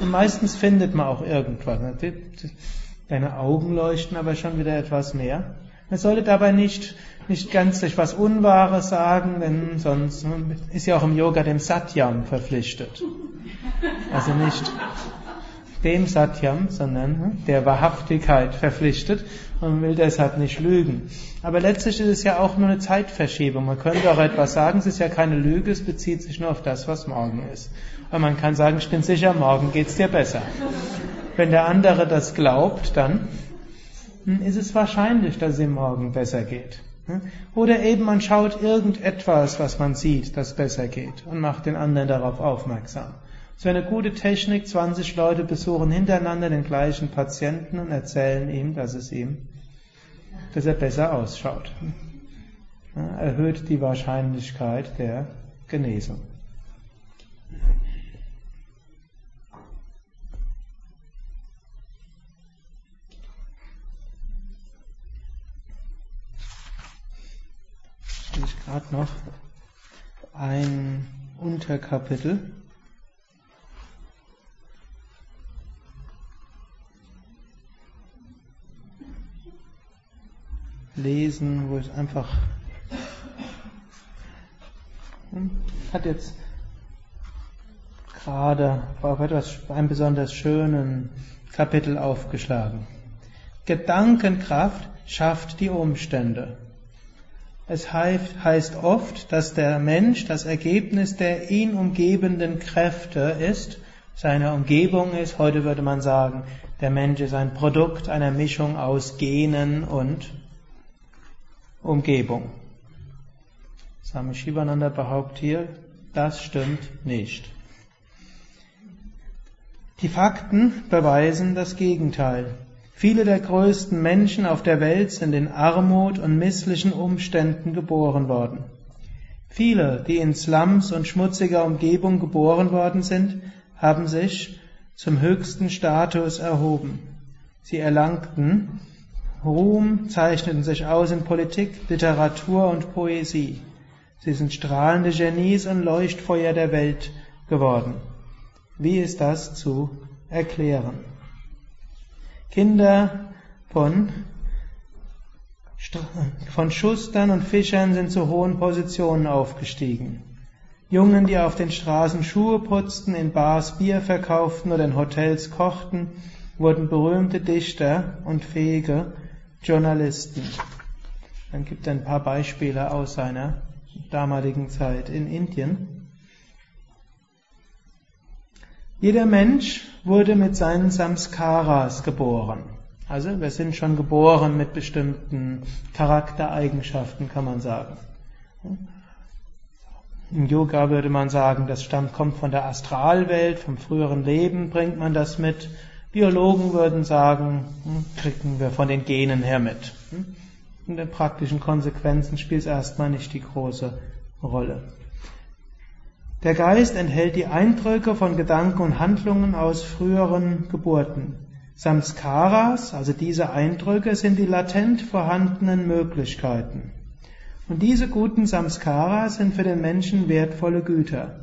Und meistens findet man auch irgendwas. Deine Augen leuchten aber schon wieder etwas mehr. Man sollte dabei nicht, nicht ganz sich was Unwahres sagen, denn sonst ist ja auch im Yoga dem Satyam verpflichtet. Also nicht dem Satyam, sondern hm, der Wahrhaftigkeit verpflichtet und will deshalb nicht lügen. Aber letztlich ist es ja auch nur eine Zeitverschiebung. Man könnte auch etwas sagen, es ist ja keine Lüge, es bezieht sich nur auf das, was morgen ist. Und man kann sagen, ich bin sicher, morgen geht's dir besser. Wenn der andere das glaubt, dann ist es wahrscheinlich, dass es ihm morgen besser geht. Oder eben man schaut irgendetwas, was man sieht, das besser geht und macht den anderen darauf aufmerksam. Es wäre eine gute Technik, 20 Leute besuchen hintereinander den gleichen Patienten und erzählen ihm, dass es ihm, dass er besser ausschaut. Erhöht die Wahrscheinlichkeit der Genesung. Ich gerade noch ein Unterkapitel. Lesen, wo ich einfach hm, hat jetzt gerade auf etwas einem besonders schönen Kapitel aufgeschlagen. Gedankenkraft schafft die Umstände. Es heißt oft, dass der Mensch das Ergebnis der ihn umgebenden Kräfte ist, seine Umgebung ist. Heute würde man sagen, der Mensch ist ein Produkt einer Mischung aus Genen und Umgebung. Swami Shivananda behauptet hier, das stimmt nicht. Die Fakten beweisen das Gegenteil. Viele der größten Menschen auf der Welt sind in Armut und misslichen Umständen geboren worden. Viele, die in Slums und schmutziger Umgebung geboren worden sind, haben sich zum höchsten Status erhoben. Sie erlangten Ruhm zeichneten sich aus in Politik, Literatur und Poesie. Sie sind strahlende Genies und Leuchtfeuer der Welt geworden. Wie ist das zu erklären? Kinder von, von Schustern und Fischern sind zu hohen Positionen aufgestiegen. Jungen, die auf den Straßen Schuhe putzten, in Bars Bier verkauften oder in Hotels kochten, wurden berühmte Dichter und fähige Journalisten. Dann gibt er ein paar Beispiele aus seiner damaligen Zeit in Indien. Jeder Mensch wurde mit seinen Samskaras geboren. Also wir sind schon geboren mit bestimmten Charaktereigenschaften, kann man sagen. Im Yoga würde man sagen, das stammt, kommt von der Astralwelt, vom früheren Leben bringt man das mit. Biologen würden sagen, hm, kriegen wir von den Genen her mit. Hm? In den praktischen Konsequenzen spielt es erstmal nicht die große Rolle. Der Geist enthält die Eindrücke von Gedanken und Handlungen aus früheren Geburten. Samskaras, also diese Eindrücke, sind die latent vorhandenen Möglichkeiten. Und diese guten Samskaras sind für den Menschen wertvolle Güter.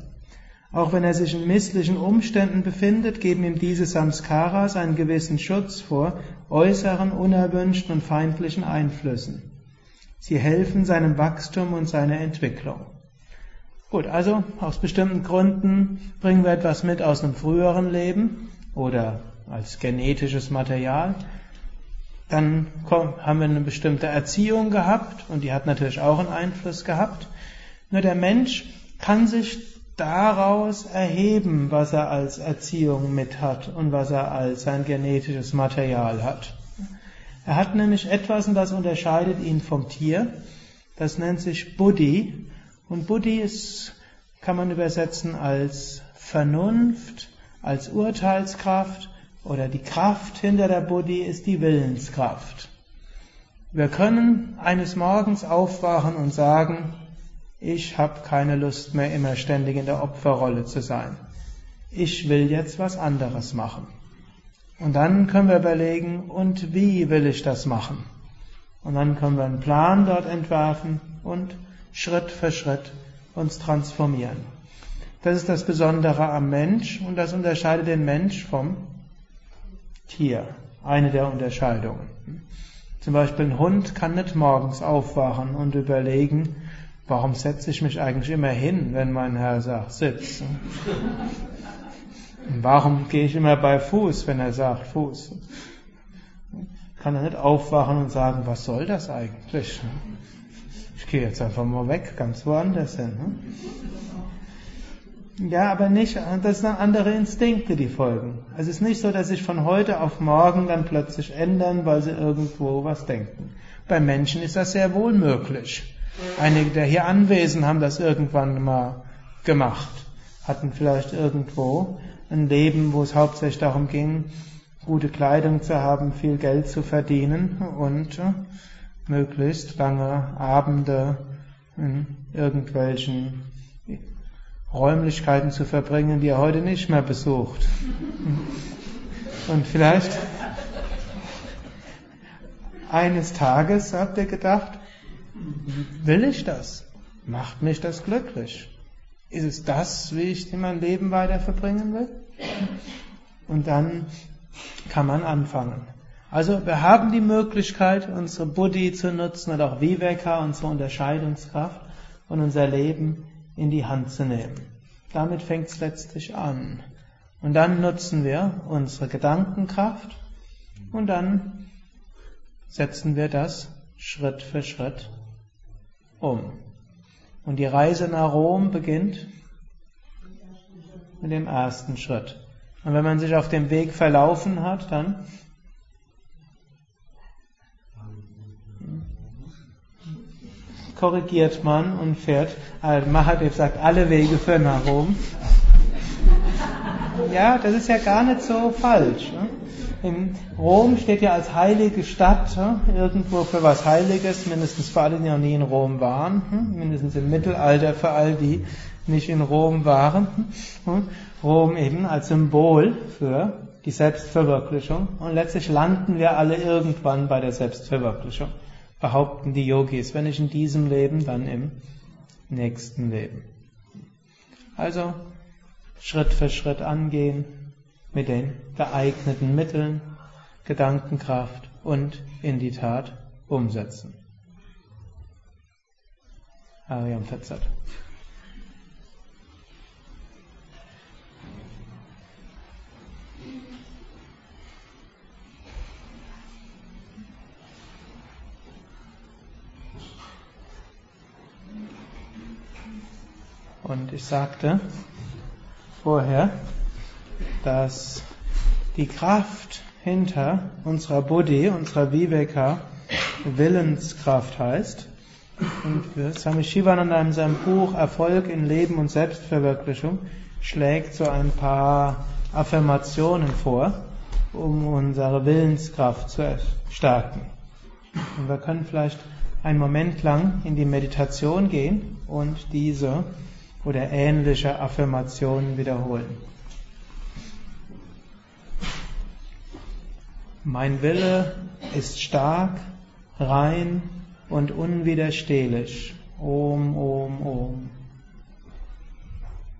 Auch wenn er sich in misslichen Umständen befindet, geben ihm diese Samskaras einen gewissen Schutz vor äußeren, unerwünschten und feindlichen Einflüssen. Sie helfen seinem Wachstum und seiner Entwicklung. Gut, also aus bestimmten Gründen bringen wir etwas mit aus einem früheren Leben oder als genetisches Material. Dann haben wir eine bestimmte Erziehung gehabt und die hat natürlich auch einen Einfluss gehabt. Nur der Mensch kann sich daraus erheben, was er als Erziehung mit hat und was er als sein genetisches Material hat. Er hat nämlich etwas, und das unterscheidet ihn vom Tier. Das nennt sich Buddhi. Und Buddhi ist, kann man übersetzen als Vernunft, als Urteilskraft oder die Kraft hinter der Buddhi ist die Willenskraft. Wir können eines Morgens aufwachen und sagen, ich habe keine Lust mehr, immer ständig in der Opferrolle zu sein. Ich will jetzt was anderes machen. Und dann können wir überlegen, und wie will ich das machen? Und dann können wir einen Plan dort entwerfen und Schritt für Schritt uns transformieren. Das ist das Besondere am Mensch und das unterscheidet den Mensch vom Tier. Eine der Unterscheidungen. Zum Beispiel ein Hund kann nicht morgens aufwachen und überlegen, Warum setze ich mich eigentlich immer hin, wenn mein Herr sagt, sitz? Warum gehe ich immer bei Fuß, wenn er sagt, Fuß? Kann er nicht aufwachen und sagen, was soll das eigentlich? Ich gehe jetzt einfach mal weg, ganz woanders hin. Ja, aber nicht, das sind andere Instinkte, die folgen. Es ist nicht so, dass sich von heute auf morgen dann plötzlich ändern, weil sie irgendwo was denken. Bei Menschen ist das sehr wohl möglich. Einige der hier Anwesenden haben das irgendwann mal gemacht, hatten vielleicht irgendwo ein Leben, wo es hauptsächlich darum ging, gute Kleidung zu haben, viel Geld zu verdienen und äh, möglichst lange Abende in irgendwelchen Räumlichkeiten zu verbringen, die er heute nicht mehr besucht. Und vielleicht eines Tages habt ihr gedacht, Will ich das? Macht mich das glücklich? Ist es das, wie ich mein Leben weiter verbringen will? Und dann kann man anfangen. Also wir haben die Möglichkeit, unsere Buddhi zu nutzen und auch Viveka, unsere Unterscheidungskraft und unser Leben in die Hand zu nehmen. Damit fängt es letztlich an. Und dann nutzen wir unsere Gedankenkraft und dann setzen wir das Schritt für Schritt um. Und die Reise nach Rom beginnt mit dem ersten Schritt. Und wenn man sich auf dem Weg verlaufen hat, dann korrigiert man und fährt. Mahadev sagt, alle Wege führen nach Rom. Ja, das ist ja gar nicht so falsch. Ne? In Rom steht ja als heilige Stadt, irgendwo für was Heiliges, mindestens für alle, die noch nie in Rom waren, mindestens im Mittelalter für all die nicht in Rom waren. Rom eben als Symbol für die Selbstverwirklichung. Und letztlich landen wir alle irgendwann bei der Selbstverwirklichung, behaupten die Yogis, wenn nicht in diesem Leben, dann im nächsten Leben. Also Schritt für Schritt angehen, mit den geeigneten Mitteln, Gedankenkraft und in die Tat umsetzen. Ariam Fetzat. Und ich sagte vorher, dass die Kraft hinter unserer Buddhi, unserer Viveka, Willenskraft heißt. Und Swami Shivananda in seinem Buch Erfolg in Leben und Selbstverwirklichung schlägt so ein paar Affirmationen vor, um unsere Willenskraft zu stärken. Und wir können vielleicht einen Moment lang in die Meditation gehen und diese oder ähnliche Affirmationen wiederholen. Mein Wille ist stark, rein und unwiderstehlich. Om, Om, Om.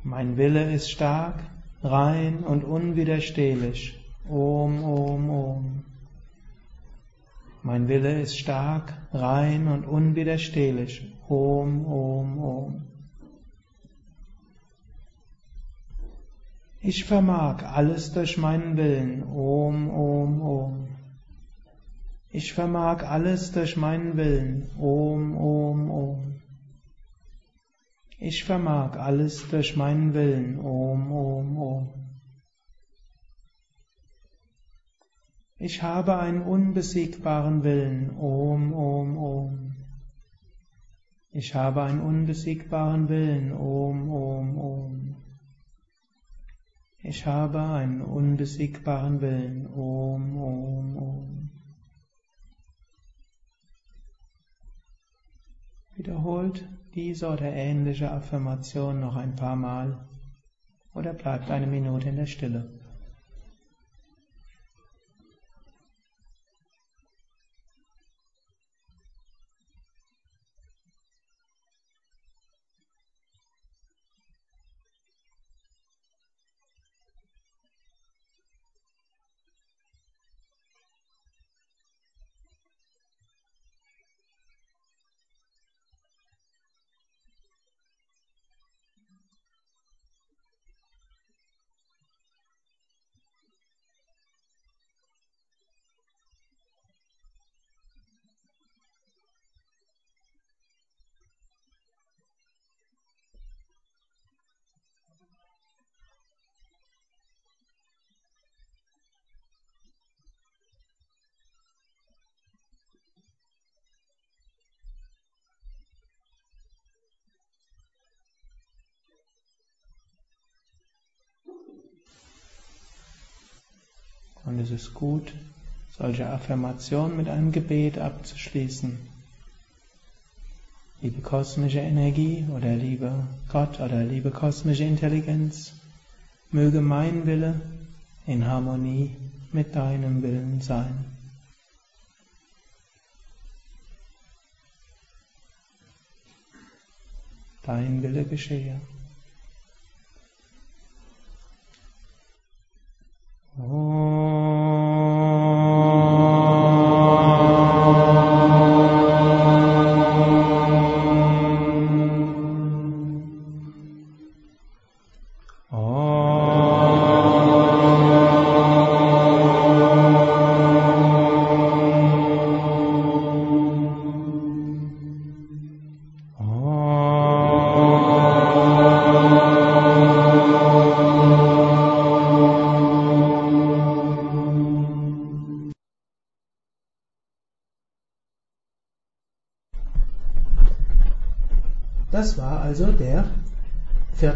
Mein Wille ist stark, rein und unwiderstehlich. Om, Om, Om. Mein Wille ist stark, rein und unwiderstehlich. Om, Om, Om. Ich vermag alles durch meinen Willen. Om, Om, Om. Ich vermag alles durch meinen Willen. Om, Om, Om. Ich vermag alles durch meinen Willen. Om, Om, Om. Ich habe einen unbesiegbaren Willen. Om, Om, Om. Ich habe einen unbesiegbaren Willen. Om, Om, Om. Ich habe einen unbesiegbaren Willen. Om, Om, Om. Wiederholt diese oder ähnliche Affirmation noch ein paar Mal oder bleibt eine Minute in der Stille. Und es ist gut, solche Affirmationen mit einem Gebet abzuschließen. Liebe kosmische Energie oder liebe Gott oder liebe kosmische Intelligenz, möge mein Wille in Harmonie mit deinem Willen sein. Dein Wille geschehe. Das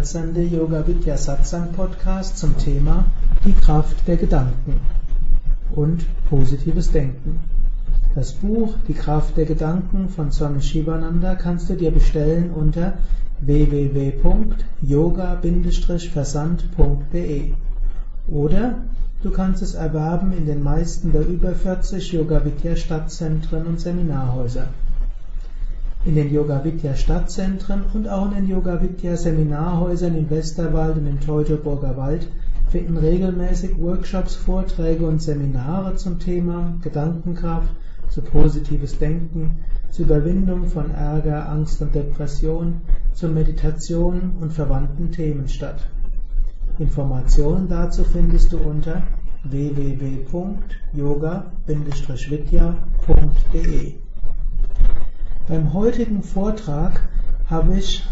14. Yoga Vidya Satsang Podcast zum Thema die Kraft der Gedanken und positives Denken. Das Buch Die Kraft der Gedanken von Swami Shivananda kannst du dir bestellen unter www.yoga-versand.de oder du kannst es erwerben in den meisten der über 40 Yoga Vidya Stadtzentren und Seminarhäuser in den Yoga Vidya Stadtzentren und auch in den Yoga Vidya Seminarhäusern im Westerwald und im Teutoburger Wald finden regelmäßig Workshops, Vorträge und Seminare zum Thema Gedankenkraft, zu positives Denken, zur Überwindung von Ärger, Angst und Depression, zur Meditation und verwandten Themen statt. Informationen dazu findest du unter www.yoga-vidya.de beim heutigen Vortrag habe ich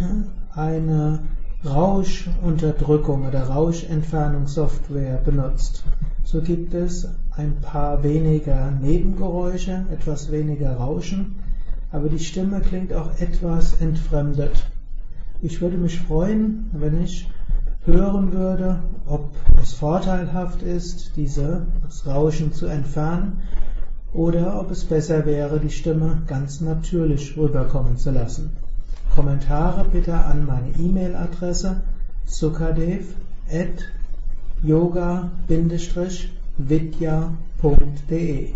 eine Rauschunterdrückung oder Rauschentfernungssoftware benutzt. So gibt es ein paar weniger Nebengeräusche, etwas weniger Rauschen, aber die Stimme klingt auch etwas entfremdet. Ich würde mich freuen, wenn ich hören würde, ob es vorteilhaft ist, dieses Rauschen zu entfernen oder ob es besser wäre, die Stimme ganz natürlich rüberkommen zu lassen. Kommentare bitte an meine E-Mail-Adresse sukadev.yoga-vidya.de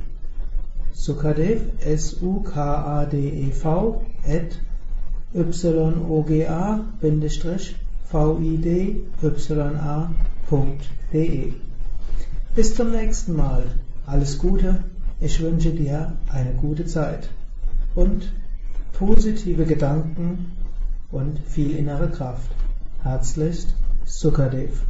Sukadev, S-U-K-A-D-E-V, at yoga-vidya.de. Bis zum nächsten Mal. Alles Gute. Ich wünsche dir eine gute Zeit und positive Gedanken und viel innere Kraft. Herzlichst, Sukadev.